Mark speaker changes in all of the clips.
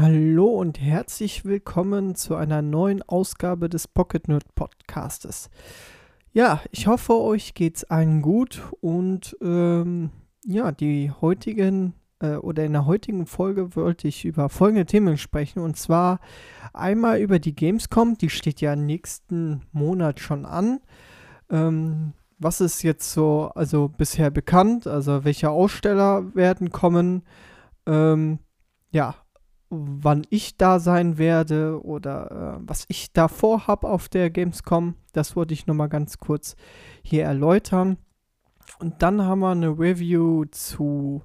Speaker 1: Hallo und herzlich willkommen zu einer neuen Ausgabe des Pocket Nerd Podcastes. Ja, ich hoffe, euch geht's allen gut und ähm, ja, die heutigen äh, oder in der heutigen Folge wollte ich über folgende Themen sprechen und zwar einmal über die Gamescom, die steht ja nächsten Monat schon an. Ähm, was ist jetzt so, also bisher bekannt, also welche Aussteller werden kommen? Ähm, ja, wann ich da sein werde oder äh, was ich da vorhab auf der Gamescom. Das wollte ich nochmal ganz kurz hier erläutern. Und dann haben wir eine Review zu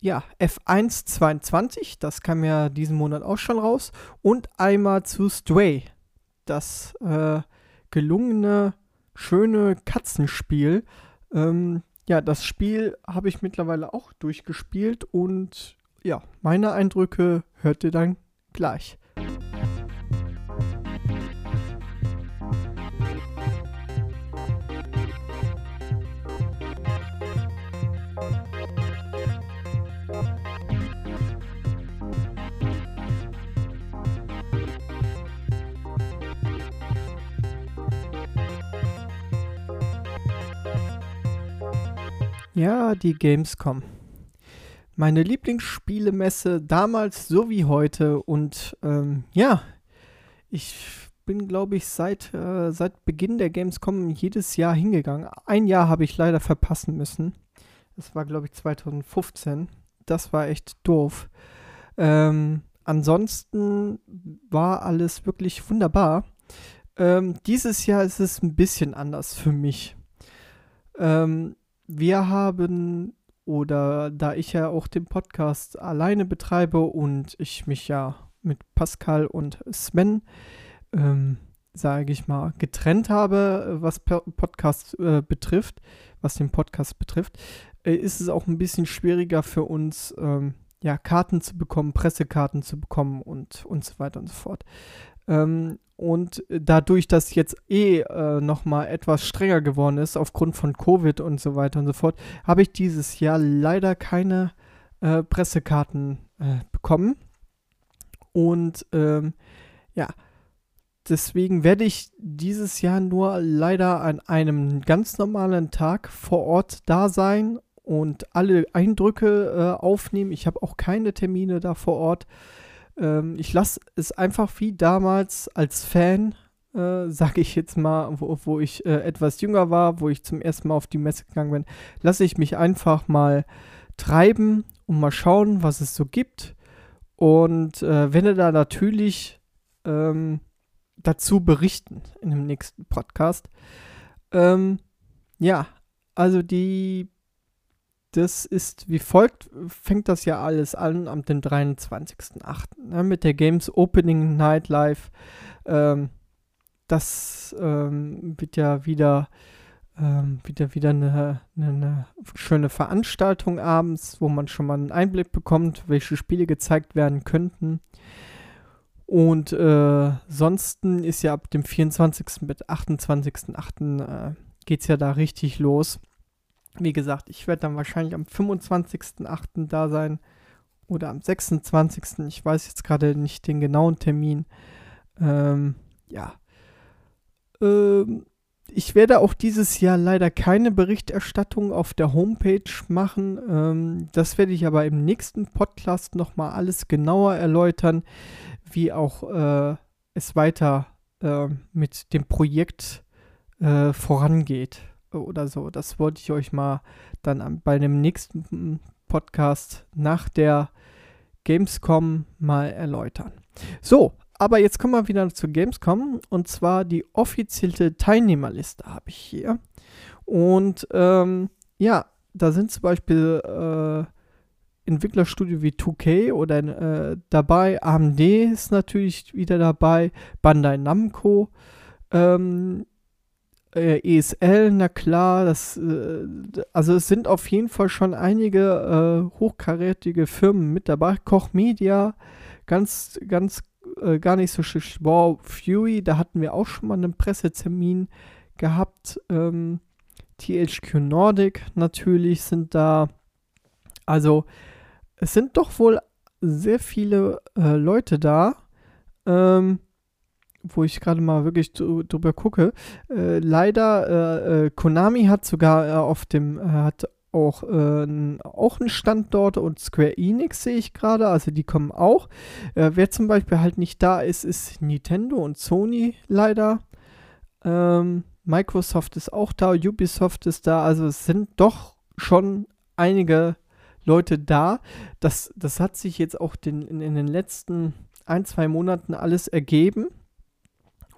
Speaker 1: ja, F1 22, das kam ja diesen Monat auch schon raus. Und einmal zu Stray, das äh, gelungene, schöne Katzenspiel. Ähm, ja, das Spiel habe ich mittlerweile auch durchgespielt und ja, meine Eindrücke hört ihr dann gleich. Ja, die Gamescom meine Lieblingsspielemesse damals so wie heute. Und ähm, ja, ich bin, glaube ich, seit, äh, seit Beginn der Gamescom jedes Jahr hingegangen. Ein Jahr habe ich leider verpassen müssen. Das war, glaube ich, 2015. Das war echt doof. Ähm, ansonsten war alles wirklich wunderbar. Ähm, dieses Jahr ist es ein bisschen anders für mich. Ähm, wir haben oder da ich ja auch den Podcast alleine betreibe und ich mich ja mit Pascal und Sven, ähm, sage ich mal, getrennt habe, was Podcast äh, betrifft, was den Podcast betrifft, äh, ist es auch ein bisschen schwieriger für uns, ähm, ja, Karten zu bekommen, Pressekarten zu bekommen und, und so weiter und so fort. Ähm, und dadurch, dass jetzt eh äh, nochmal etwas strenger geworden ist, aufgrund von Covid und so weiter und so fort, habe ich dieses Jahr leider keine äh, Pressekarten äh, bekommen. Und ähm, ja, deswegen werde ich dieses Jahr nur leider an einem ganz normalen Tag vor Ort da sein und alle Eindrücke äh, aufnehmen. Ich habe auch keine Termine da vor Ort. Ähm, ich lasse es einfach wie damals als Fan, äh, sage ich jetzt mal, wo, wo ich äh, etwas jünger war, wo ich zum ersten Mal auf die Messe gegangen bin, lasse ich mich einfach mal treiben und mal schauen, was es so gibt. Und äh, werde da natürlich ähm, dazu berichten in dem nächsten Podcast. Ähm, ja, also die das ist wie folgt, fängt das ja alles an am 23.08. Ne, mit der Games Opening Night Live. Ähm, das ähm, wird ja wieder, ähm, wieder, wieder eine, eine, eine, schöne Veranstaltung abends, wo man schon mal einen Einblick bekommt, welche Spiele gezeigt werden könnten. Und äh, sonst ist ja ab dem 24. bis 28.08. Äh, geht es ja da richtig los. Wie gesagt, ich werde dann wahrscheinlich am 25.08. da sein oder am 26. Ich weiß jetzt gerade nicht den genauen Termin. Ähm, ja. Ähm, ich werde auch dieses Jahr leider keine Berichterstattung auf der Homepage machen. Ähm, das werde ich aber im nächsten Podcast nochmal alles genauer erläutern, wie auch äh, es weiter äh, mit dem Projekt äh, vorangeht oder so. Das wollte ich euch mal dann bei dem nächsten Podcast nach der Gamescom mal erläutern. So, aber jetzt kommen wir wieder zu Gamescom und zwar die offizielle Teilnehmerliste habe ich hier. Und ähm, ja, da sind zum Beispiel äh, Entwicklerstudio wie 2K oder äh, dabei. AMD ist natürlich wieder dabei. Bandai Namco. Ähm, äh, ESL, na klar, das, äh, also es sind auf jeden Fall schon einige äh, hochkarätige Firmen mit dabei. Koch Media, ganz, ganz, äh, gar nicht so schlecht. Wow, Fury, da hatten wir auch schon mal einen Pressetermin gehabt. Ähm, THQ Nordic natürlich sind da. Also es sind doch wohl sehr viele äh, Leute da, ähm, wo ich gerade mal wirklich drüber gucke. Äh, leider, äh, äh, Konami hat sogar äh, auf dem, äh, hat auch, äh, auch einen Standort und Square Enix sehe ich gerade, also die kommen auch. wer zum Beispiel halt nicht da ist, ist Nintendo und Sony leider. Ähm, Microsoft ist auch da, Ubisoft ist da, also es sind doch schon einige Leute da. Das, das hat sich jetzt auch den, in, in den letzten ein, zwei Monaten alles ergeben.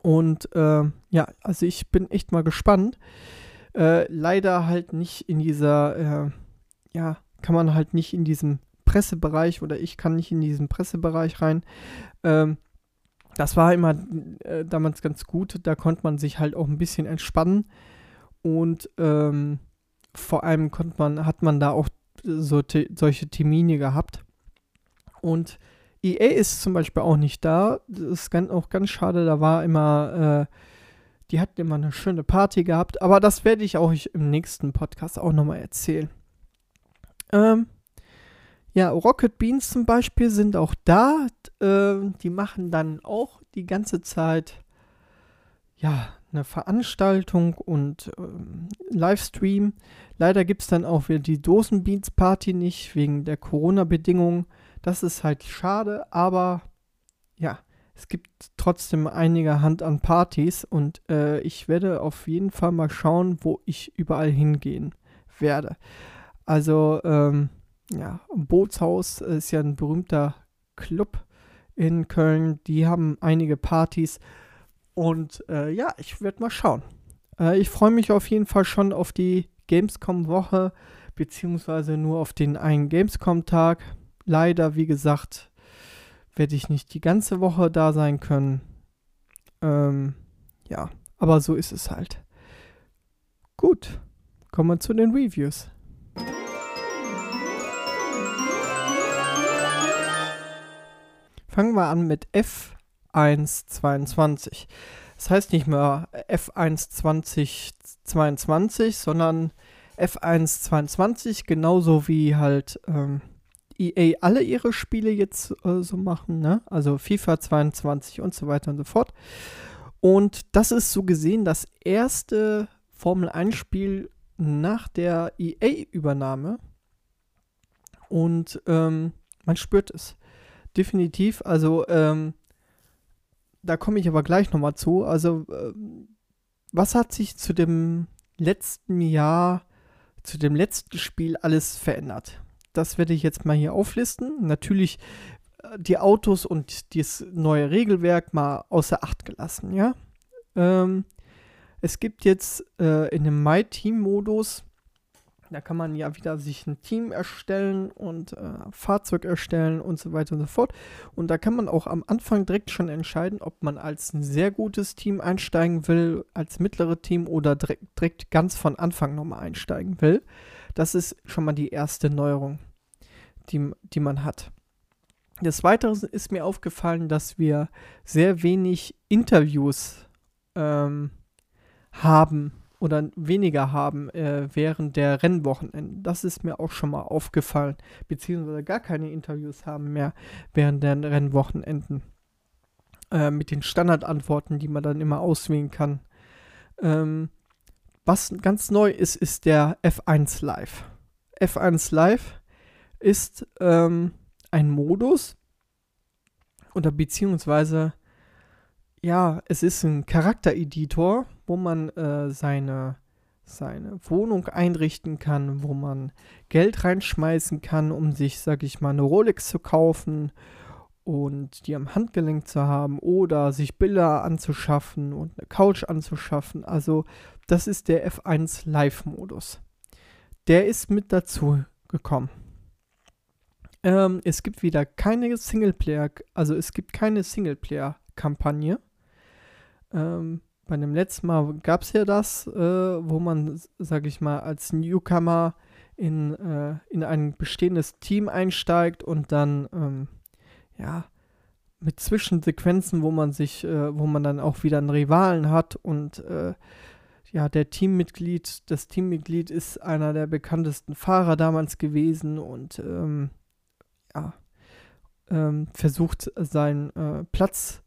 Speaker 1: Und äh, ja, also ich bin echt mal gespannt. Äh, leider halt nicht in dieser, äh, ja, kann man halt nicht in diesem Pressebereich oder ich kann nicht in diesen Pressebereich rein. Ähm, das war immer äh, damals ganz gut. Da konnte man sich halt auch ein bisschen entspannen. Und ähm, vor allem konnte man, hat man da auch so solche Termine gehabt. Und EA ist zum Beispiel auch nicht da. Das ist ganz, auch ganz schade. Da war immer, äh, die hatten immer eine schöne Party gehabt. Aber das werde ich auch im nächsten Podcast auch nochmal erzählen. Ähm, ja, Rocket Beans zum Beispiel sind auch da. Äh, die machen dann auch die ganze Zeit, ja, eine Veranstaltung und ähm, Livestream. Leider gibt es dann auch wieder die Dosenbeats Party nicht, wegen der Corona-Bedingungen. Das ist halt schade, aber ja, es gibt trotzdem einige Hand an Partys und äh, ich werde auf jeden Fall mal schauen, wo ich überall hingehen werde. Also, ähm, ja, Bootshaus ist ja ein berühmter Club in Köln. Die haben einige Partys. Und äh, ja, ich werde mal schauen. Äh, ich freue mich auf jeden Fall schon auf die Gamescom-Woche, beziehungsweise nur auf den einen Gamescom-Tag. Leider, wie gesagt, werde ich nicht die ganze Woche da sein können. Ähm, ja, aber so ist es halt. Gut, kommen wir zu den Reviews. Fangen wir an mit F 1.22. Das heißt nicht mehr F1 2022, sondern F1 genauso wie halt ähm, EA alle ihre Spiele jetzt äh, so machen, ne? Also FIFA 22 und so weiter und so fort. Und das ist so gesehen das erste Formel 1-Spiel nach der EA-Übernahme. Und ähm, man spürt es. Definitiv. Also ähm, da komme ich aber gleich nochmal zu. Also, äh, was hat sich zu dem letzten Jahr, zu dem letzten Spiel alles verändert? Das werde ich jetzt mal hier auflisten. Natürlich äh, die Autos und das neue Regelwerk mal außer Acht gelassen, ja. Ähm, es gibt jetzt äh, in dem My Team Modus da kann man ja wieder sich ein Team erstellen und äh, Fahrzeug erstellen und so weiter und so fort. Und da kann man auch am Anfang direkt schon entscheiden, ob man als ein sehr gutes Team einsteigen will, als mittlere Team oder direkt, direkt ganz von Anfang nochmal einsteigen will. Das ist schon mal die erste Neuerung, die, die man hat. Des Weiteren ist mir aufgefallen, dass wir sehr wenig Interviews ähm, haben oder weniger haben äh, während der Rennwochenenden. Das ist mir auch schon mal aufgefallen. Beziehungsweise gar keine Interviews haben mehr während der Rennwochenenden. Äh, mit den Standardantworten, die man dann immer auswählen kann. Ähm, was ganz neu ist, ist der F1 Live. F1 Live ist ähm, ein Modus oder beziehungsweise ja, es ist ein Charaktereditor, wo man äh, seine, seine Wohnung einrichten kann, wo man Geld reinschmeißen kann, um sich, sag ich mal, eine Rolex zu kaufen und die am Handgelenk zu haben oder sich Bilder anzuschaffen und eine Couch anzuschaffen. Also das ist der F1 Live-Modus. Der ist mit dazu gekommen. Ähm, es gibt wieder keine Singleplayer, also es gibt keine Singleplayer-Kampagne. Ähm, bei dem letzten Mal gab es ja das, äh, wo man, sag ich mal, als Newcomer in, äh, in ein bestehendes Team einsteigt und dann, ähm, ja, mit Zwischensequenzen, wo man sich, äh, wo man dann auch wieder einen Rivalen hat und äh, ja, der Teammitglied, das Teammitglied ist einer der bekanntesten Fahrer damals gewesen und ähm, ja, ähm, versucht, seinen äh, Platz,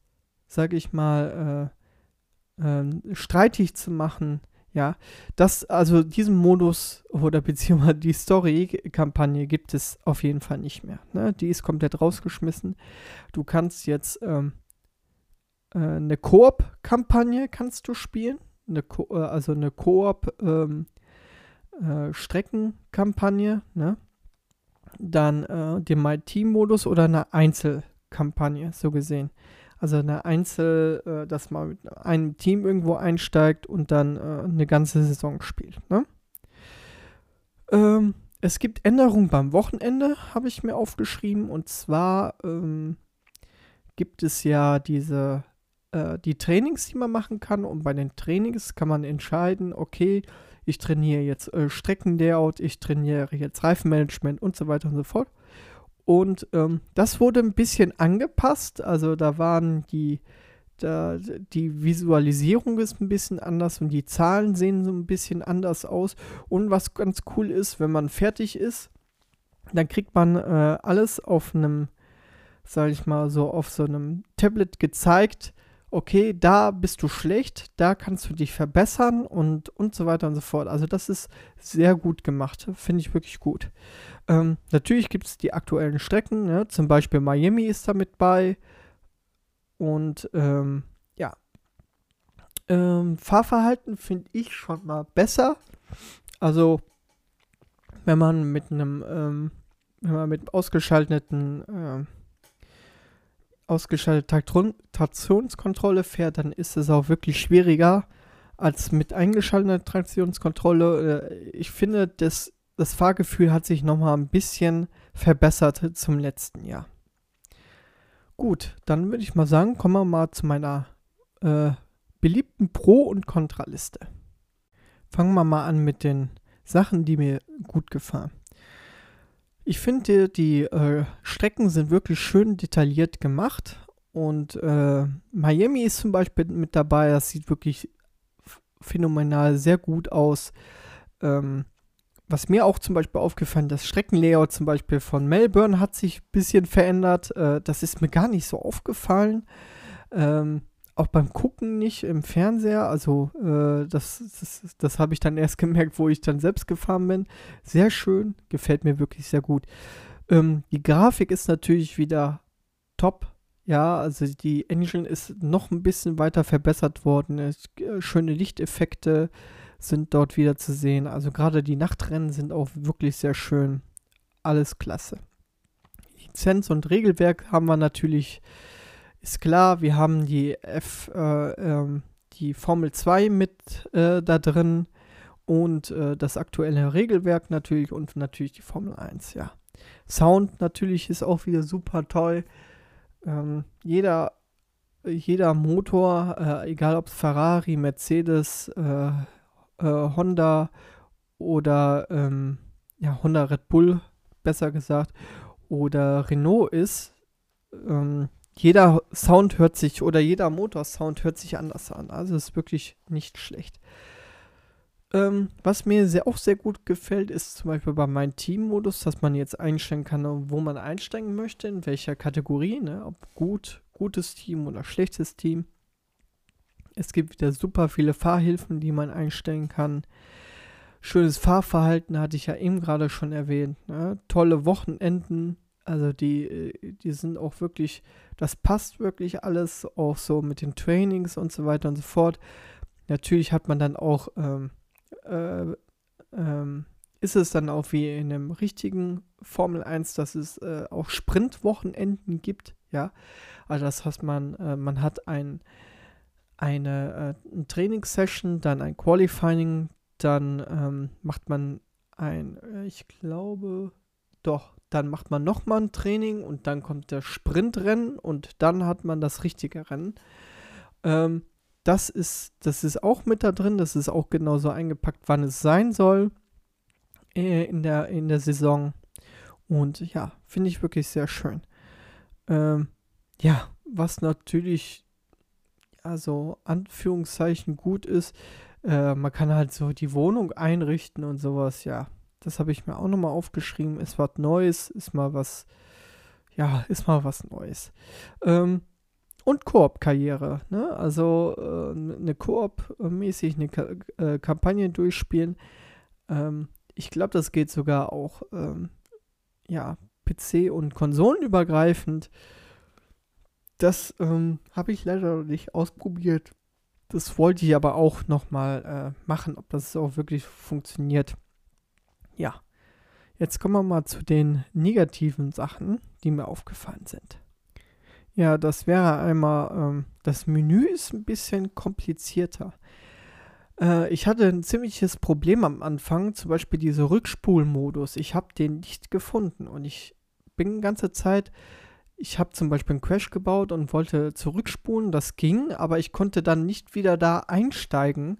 Speaker 1: sage ich mal, äh, ähm, streitig zu machen. Ja, das, also diesen Modus oder beziehungsweise die Story-Kampagne gibt es auf jeden Fall nicht mehr. Ne? Die ist komplett rausgeschmissen. Du kannst jetzt ähm, äh, eine Koop-Kampagne kannst du spielen. Eine Ko äh, also eine Koop ähm, äh, Streckenkampagne, ne? Dann äh, den My Team-Modus oder eine Einzelkampagne, so gesehen. Also eine Einzel, äh, dass man mit einem Team irgendwo einsteigt und dann äh, eine ganze Saison spielt. Ne? Ähm, es gibt Änderungen beim Wochenende, habe ich mir aufgeschrieben. Und zwar ähm, gibt es ja diese äh, die Trainings, die man machen kann. Und bei den Trainings kann man entscheiden, okay, ich trainiere jetzt äh, Streckenlayout, ich trainiere jetzt Reifenmanagement und so weiter und so fort. Und ähm, das wurde ein bisschen angepasst. Also da waren die, da, die Visualisierung ist ein bisschen anders und die Zahlen sehen so ein bisschen anders aus. Und was ganz cool ist, wenn man fertig ist, dann kriegt man äh, alles auf einem, sag ich mal, so auf so einem Tablet gezeigt okay, da bist du schlecht, da kannst du dich verbessern und, und so weiter und so fort. Also das ist sehr gut gemacht, finde ich wirklich gut. Ähm, natürlich gibt es die aktuellen Strecken, ne? zum Beispiel Miami ist da mit bei und ähm, ja, ähm, Fahrverhalten finde ich schon mal besser. Also wenn man mit einem, ähm, wenn man mit ausgeschalteten äh, ausgeschaltete Traktionskontrolle fährt, dann ist es auch wirklich schwieriger als mit eingeschalteter Traktionskontrolle. Äh, ich finde, das, das Fahrgefühl hat sich nochmal ein bisschen verbessert zum letzten Jahr. Gut, dann würde ich mal sagen, kommen wir mal zu meiner äh, beliebten Pro- und Kontraliste. Fangen wir mal an mit den Sachen, die mir gut gefallen. Ich finde, die äh, Strecken sind wirklich schön detailliert gemacht. Und äh, Miami ist zum Beispiel mit dabei. Das sieht wirklich phänomenal sehr gut aus. Ähm, was mir auch zum Beispiel aufgefallen, das Streckenlayout zum Beispiel von Melbourne hat sich ein bisschen verändert. Äh, das ist mir gar nicht so aufgefallen. Ähm, auch beim Gucken nicht im Fernseher. Also äh, das, das, das habe ich dann erst gemerkt, wo ich dann selbst gefahren bin. Sehr schön, gefällt mir wirklich sehr gut. Ähm, die Grafik ist natürlich wieder top. Ja, also die Engine ist noch ein bisschen weiter verbessert worden. Es, äh, schöne Lichteffekte sind dort wieder zu sehen. Also gerade die Nachtrennen sind auch wirklich sehr schön. Alles klasse. Lizenz und Regelwerk haben wir natürlich ist klar, wir haben die F, äh, ähm, die Formel 2 mit äh, da drin und äh, das aktuelle Regelwerk natürlich und natürlich die Formel 1, ja. Sound natürlich ist auch wieder super toll. Ähm, jeder, jeder Motor, äh, egal ob es Ferrari, Mercedes, äh, äh, Honda oder ähm, ja, Honda Red Bull, besser gesagt, oder Renault ist, ähm, jeder Sound hört sich oder jeder Motorsound hört sich anders an. Also ist wirklich nicht schlecht. Ähm, was mir sehr, auch sehr gut gefällt, ist zum Beispiel bei meinem Team-Modus, dass man jetzt einstellen kann, wo man einsteigen möchte, in welcher Kategorie, ne? ob gut, gutes Team oder schlechtes Team. Es gibt wieder super viele Fahrhilfen, die man einstellen kann. Schönes Fahrverhalten hatte ich ja eben gerade schon erwähnt. Ne? Tolle Wochenenden, also die, äh, die sind auch wirklich, das passt wirklich alles, auch so mit den Trainings und so weiter und so fort. Natürlich hat man dann auch, ähm, äh, ähm, ist es dann auch wie in einem richtigen Formel 1, dass es äh, auch Sprintwochenenden gibt, ja. Also das heißt, man, äh, man hat ein, eine, äh, Trainingssession, dann ein Qualifying, dann ähm, macht man ein, äh, ich glaube, doch, dann macht man nochmal ein Training und dann kommt der Sprintrennen und dann hat man das richtige Rennen. Ähm, das, ist, das ist auch mit da drin, das ist auch genauso eingepackt, wann es sein soll äh, in, der, in der Saison. Und ja, finde ich wirklich sehr schön. Ähm, ja, was natürlich, also Anführungszeichen gut ist, äh, man kann halt so die Wohnung einrichten und sowas, ja das habe ich mir auch nochmal aufgeschrieben. Ist was Neues, ist mal was, ja, ist mal was Neues. Ähm, und Koop-Karriere, ne? Also äh, eine Koop-mäßig eine Ka äh, Kampagne durchspielen. Ähm, ich glaube, das geht sogar auch, ähm, ja, PC- und Konsolenübergreifend. Das ähm, habe ich leider noch nicht ausprobiert. Das wollte ich aber auch nochmal äh, machen, ob das auch wirklich funktioniert. Ja. Jetzt kommen wir mal zu den negativen Sachen, die mir aufgefallen sind. Ja, das wäre einmal, ähm, das Menü ist ein bisschen komplizierter. Äh, ich hatte ein ziemliches Problem am Anfang, zum Beispiel dieser Rückspulmodus. Ich habe den nicht gefunden und ich bin die ganze Zeit, ich habe zum Beispiel einen Crash gebaut und wollte zurückspulen, das ging, aber ich konnte dann nicht wieder da einsteigen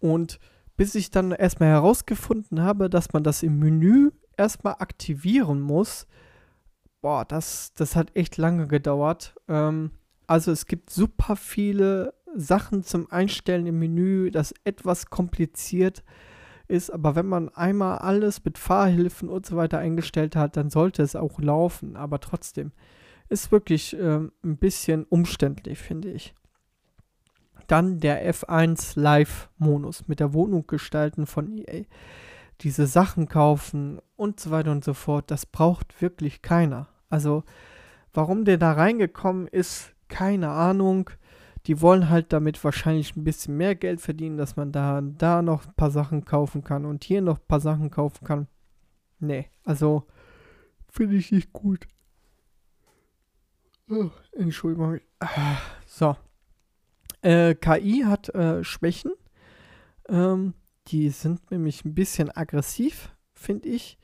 Speaker 1: und bis ich dann erstmal herausgefunden habe, dass man das im Menü erstmal aktivieren muss, boah, das, das hat echt lange gedauert. Ähm, also es gibt super viele Sachen zum Einstellen im Menü, das etwas kompliziert ist, aber wenn man einmal alles mit Fahrhilfen und so weiter eingestellt hat, dann sollte es auch laufen, aber trotzdem ist wirklich ähm, ein bisschen umständlich, finde ich. Dann der F1 Live-Modus mit der Wohnung gestalten von EA. Diese Sachen kaufen und so weiter und so fort, das braucht wirklich keiner. Also, warum der da reingekommen ist, keine Ahnung. Die wollen halt damit wahrscheinlich ein bisschen mehr Geld verdienen, dass man da, da noch ein paar Sachen kaufen kann und hier noch ein paar Sachen kaufen kann. Nee, also finde ich nicht gut. Oh, Entschuldigung. Ah, so. Äh, KI hat äh, Schwächen. Ähm, die sind nämlich ein bisschen aggressiv, finde ich.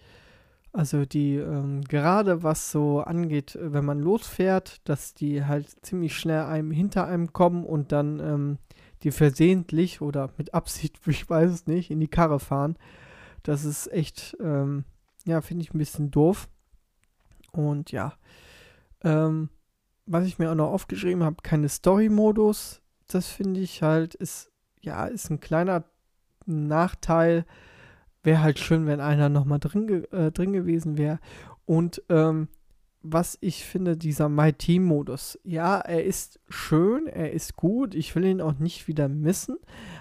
Speaker 1: Also die, ähm, gerade was so angeht, äh, wenn man losfährt, dass die halt ziemlich schnell einem hinter einem kommen und dann ähm, die versehentlich oder mit Absicht, ich weiß es nicht, in die Karre fahren. Das ist echt, ähm, ja, finde ich ein bisschen doof. Und ja, ähm, was ich mir auch noch aufgeschrieben habe, keine Story-Modus. Das finde ich halt, ist, ja, ist ein kleiner Nachteil wäre halt schön, wenn einer nochmal drin, ge äh, drin gewesen wäre. Und ähm, was ich finde, dieser My Team-Modus, ja, er ist schön, er ist gut, ich will ihn auch nicht wieder missen,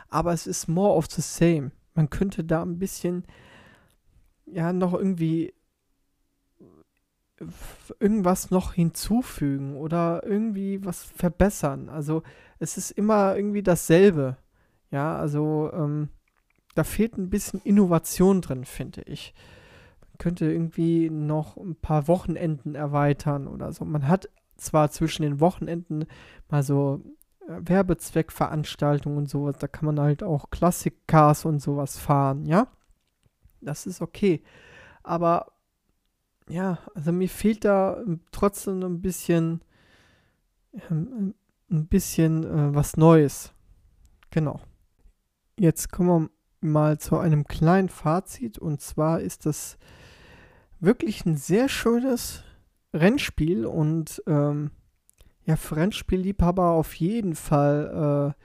Speaker 1: aber es ist more of the same. Man könnte da ein bisschen, ja, noch irgendwie irgendwas noch hinzufügen oder irgendwie was verbessern. Also es ist immer irgendwie dasselbe. Ja, also ähm, da fehlt ein bisschen Innovation drin, finde ich. Man könnte irgendwie noch ein paar Wochenenden erweitern oder so. Man hat zwar zwischen den Wochenenden mal so äh, Werbezweckveranstaltungen und sowas, da kann man halt auch Classic-Cars und sowas fahren, ja. Das ist okay. Aber ja, also mir fehlt da trotzdem ein bisschen, ähm, ein bisschen äh, was Neues. Genau. Jetzt kommen wir mal zu einem kleinen Fazit. Und zwar ist das wirklich ein sehr schönes Rennspiel und ähm, ja, für Rennspielliebhaber auf jeden Fall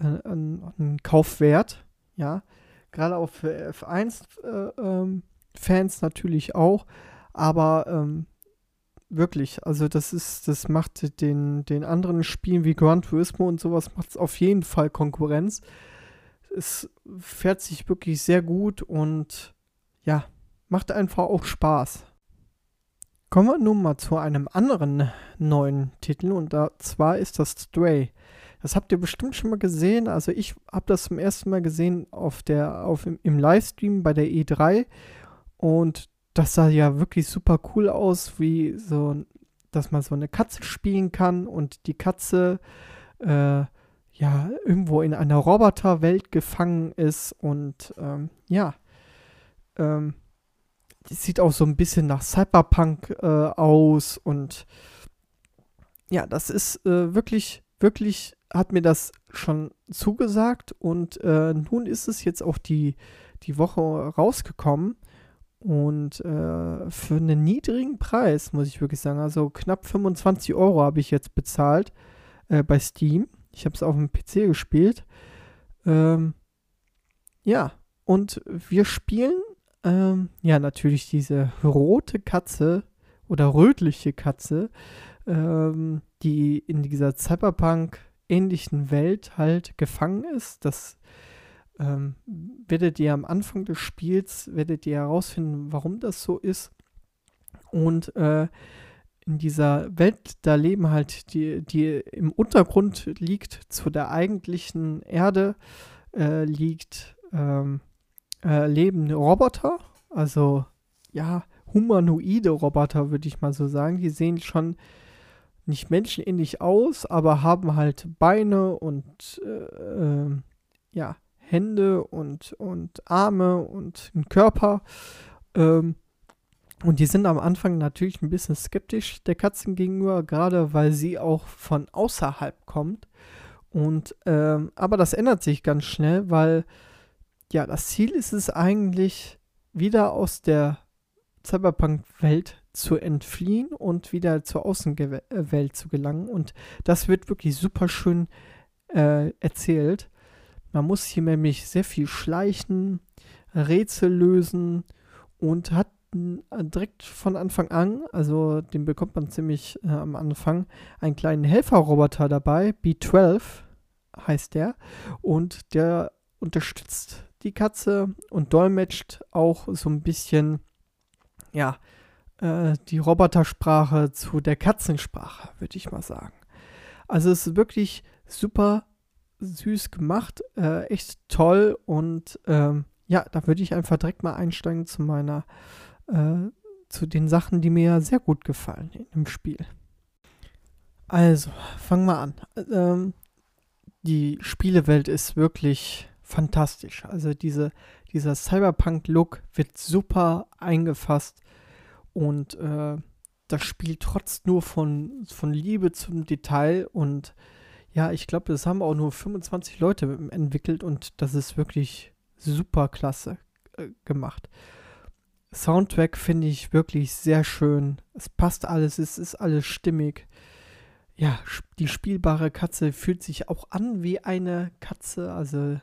Speaker 1: äh, ein, ein, Kaufwert. Ja, gerade auch für F1-Fans äh, ähm, natürlich auch. Aber ähm, wirklich, also das ist, das macht den, den anderen Spielen wie Gran Turismo und sowas macht es auf jeden Fall Konkurrenz es fährt sich wirklich sehr gut und ja, macht einfach auch Spaß. Kommen wir nun mal zu einem anderen neuen Titel und da, zwar ist das Stray. Das habt ihr bestimmt schon mal gesehen. Also ich habe das zum ersten Mal gesehen auf der, auf, im, im Livestream bei der E3 und das sah ja wirklich super cool aus, wie so, dass man so eine Katze spielen kann und die Katze äh, ja, irgendwo in einer Roboterwelt gefangen ist und ähm, ja, ähm, sieht auch so ein bisschen nach Cyberpunk äh, aus und ja, das ist äh, wirklich, wirklich, hat mir das schon zugesagt und äh, nun ist es jetzt auch die, die Woche rausgekommen und äh, für einen niedrigen Preis, muss ich wirklich sagen, also knapp 25 Euro habe ich jetzt bezahlt äh, bei Steam ich habe es auf dem PC gespielt. Ähm, ja, und wir spielen ähm, ja natürlich diese rote Katze oder rötliche Katze, ähm, die in dieser Cyberpunk-ähnlichen Welt halt gefangen ist. Das ähm, werdet ihr am Anfang des Spiels, werdet ihr herausfinden, warum das so ist. Und äh, in dieser Welt, da leben halt die, die im Untergrund liegt zu der eigentlichen Erde, äh, liegt, ähm, äh, leben Roboter, also ja, humanoide Roboter, würde ich mal so sagen. Die sehen schon nicht menschenähnlich aus, aber haben halt Beine und äh, ähm, ja, Hände und, und Arme und einen Körper. Ähm, und die sind am Anfang natürlich ein bisschen skeptisch der Katzen gegenüber, gerade weil sie auch von außerhalb kommt. Und ähm, aber das ändert sich ganz schnell, weil ja, das Ziel ist es eigentlich, wieder aus der Cyberpunk-Welt zu entfliehen und wieder zur Außenwelt zu gelangen. Und das wird wirklich super schön äh, erzählt. Man muss hier nämlich sehr viel schleichen, Rätsel lösen und hat direkt von Anfang an, also den bekommt man ziemlich äh, am Anfang, einen kleinen Helferroboter dabei, B12 heißt der, und der unterstützt die Katze und dolmetscht auch so ein bisschen, ja, äh, die Robotersprache zu der Katzensprache, würde ich mal sagen. Also es ist wirklich super süß gemacht, äh, echt toll und ähm, ja, da würde ich einfach direkt mal einsteigen zu meiner, äh, zu den Sachen, die mir sehr gut gefallen im Spiel. Also, fangen wir an. Ähm, die Spielewelt ist wirklich fantastisch. Also diese, dieser Cyberpunk-Look wird super eingefasst und äh, das Spiel trotzt nur von, von Liebe zum Detail und ja, ich glaube, das haben auch nur 25 Leute entwickelt und das ist wirklich super klasse äh, gemacht. Soundtrack finde ich wirklich sehr schön. Es passt alles, es ist alles stimmig. Ja, die spielbare Katze fühlt sich auch an wie eine Katze, also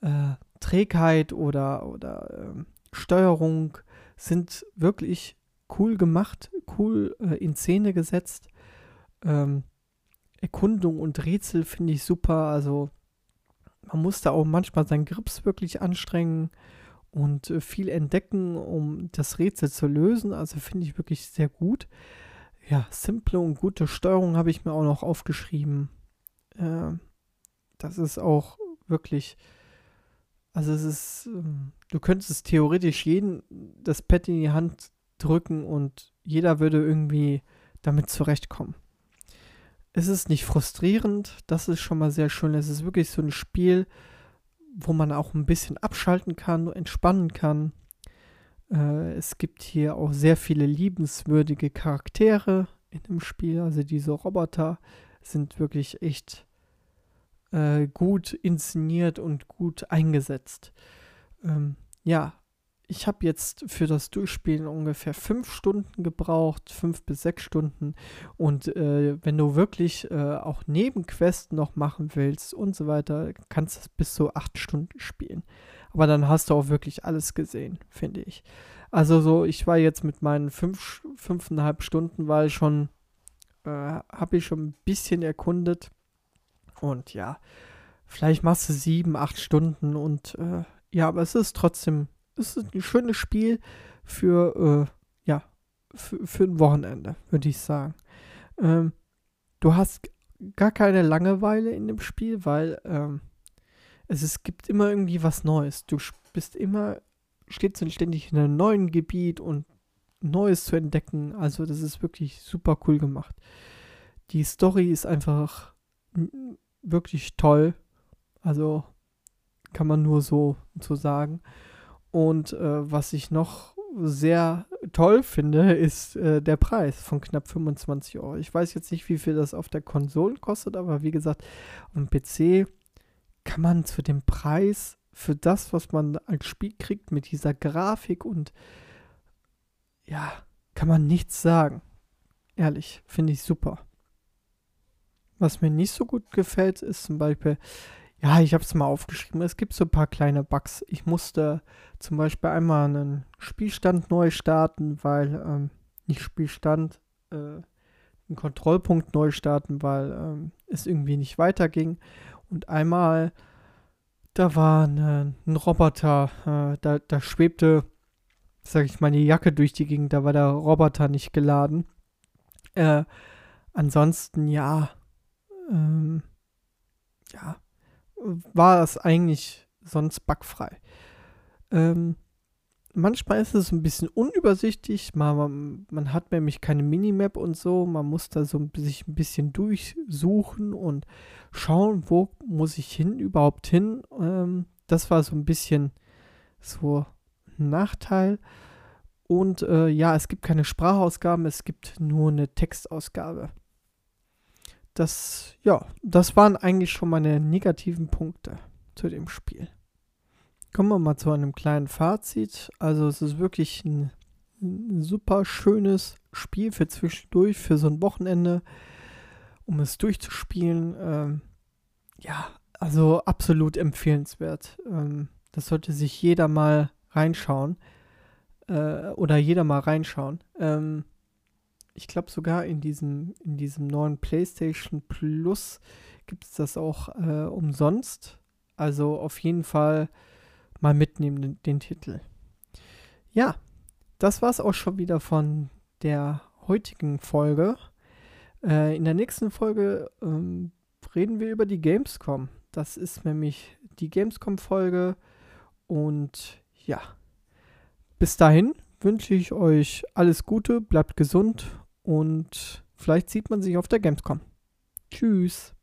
Speaker 1: äh, Trägheit oder, oder äh, Steuerung sind wirklich cool gemacht, cool äh, in Szene gesetzt. Ähm, Erkundung und Rätsel finde ich super. Also man muss da auch manchmal seinen Grips wirklich anstrengen und äh, viel entdecken, um das Rätsel zu lösen. Also finde ich wirklich sehr gut. Ja, simple und gute Steuerung habe ich mir auch noch aufgeschrieben. Äh, das ist auch wirklich also es ist, ähm, du könntest theoretisch jeden das Pad in die Hand drücken und jeder würde irgendwie damit zurechtkommen. Es ist nicht frustrierend, das ist schon mal sehr schön. Es ist wirklich so ein Spiel, wo man auch ein bisschen abschalten kann, entspannen kann. Äh, es gibt hier auch sehr viele liebenswürdige Charaktere in dem Spiel. Also diese Roboter sind wirklich echt äh, gut inszeniert und gut eingesetzt. Ähm, ja, ich habe jetzt für das Durchspielen ungefähr fünf Stunden gebraucht, fünf bis sechs Stunden. Und äh, wenn du wirklich äh, auch Nebenquests noch machen willst und so weiter, kannst du es bis zu acht Stunden spielen. Aber dann hast du auch wirklich alles gesehen, finde ich. Also so, ich war jetzt mit meinen fünf, fünfeinhalb Stunden, weil schon, äh, habe ich schon ein bisschen erkundet. Und ja, vielleicht machst du sieben, acht Stunden und äh, ja, aber es ist trotzdem, ist ein schönes Spiel für, äh, ja, für, ein Wochenende, würde ich sagen. Ähm, du hast gar keine Langeweile in dem Spiel, weil ähm, es, es gibt immer irgendwie was Neues. Du bist immer, stets und ständig in einem neuen Gebiet und Neues zu entdecken. Also das ist wirklich super cool gemacht. Die Story ist einfach wirklich toll. Also kann man nur so, so sagen. Und äh, was ich noch sehr toll finde, ist äh, der Preis von knapp 25 Euro. Ich weiß jetzt nicht, wie viel das auf der Konsole kostet, aber wie gesagt, dem PC kann man zu dem Preis für das, was man als Spiel kriegt, mit dieser Grafik und ja, kann man nichts sagen. Ehrlich, finde ich super. Was mir nicht so gut gefällt, ist zum Beispiel, ja, ich habe es mal aufgeschrieben, es gibt so ein paar kleine Bugs. Ich musste zum Beispiel einmal einen Spielstand neu starten, weil ähm, nicht Spielstand, äh, einen Kontrollpunkt neu starten, weil ähm, es irgendwie nicht weiterging. Und einmal, da war eine, ein Roboter, äh, da, da schwebte, sag ich mal, die Jacke durch die Gegend, da war der Roboter nicht geladen. Äh, ansonsten, ja, ähm, ja, war es eigentlich sonst bugfrei. Ähm, manchmal ist es ein bisschen unübersichtlich. Man, man, hat nämlich keine Minimap und so. Man muss da so sich ein bisschen durchsuchen und schauen, wo muss ich hin, überhaupt hin. Ähm, das war so ein bisschen so ein Nachteil. Und äh, ja, es gibt keine Sprachausgaben, es gibt nur eine Textausgabe. Das, ja, das waren eigentlich schon meine negativen Punkte zu dem Spiel. Kommen wir mal zu einem kleinen Fazit. Also es ist wirklich ein, ein super schönes Spiel für zwischendurch, für so ein Wochenende, um es durchzuspielen. Ähm, ja, also absolut empfehlenswert. Ähm, das sollte sich jeder mal reinschauen. Äh, oder jeder mal reinschauen. Ähm, ich glaube sogar in diesem, in diesem neuen PlayStation Plus gibt es das auch äh, umsonst. Also auf jeden Fall mal mitnehmen, den, den Titel. Ja, das war es auch schon wieder von der heutigen Folge. Äh, in der nächsten Folge ähm, reden wir über die Gamescom. Das ist nämlich die Gamescom-Folge. Und ja, bis dahin wünsche ich euch alles Gute, bleibt gesund und vielleicht sieht man sich auf der Gamescom. Tschüss.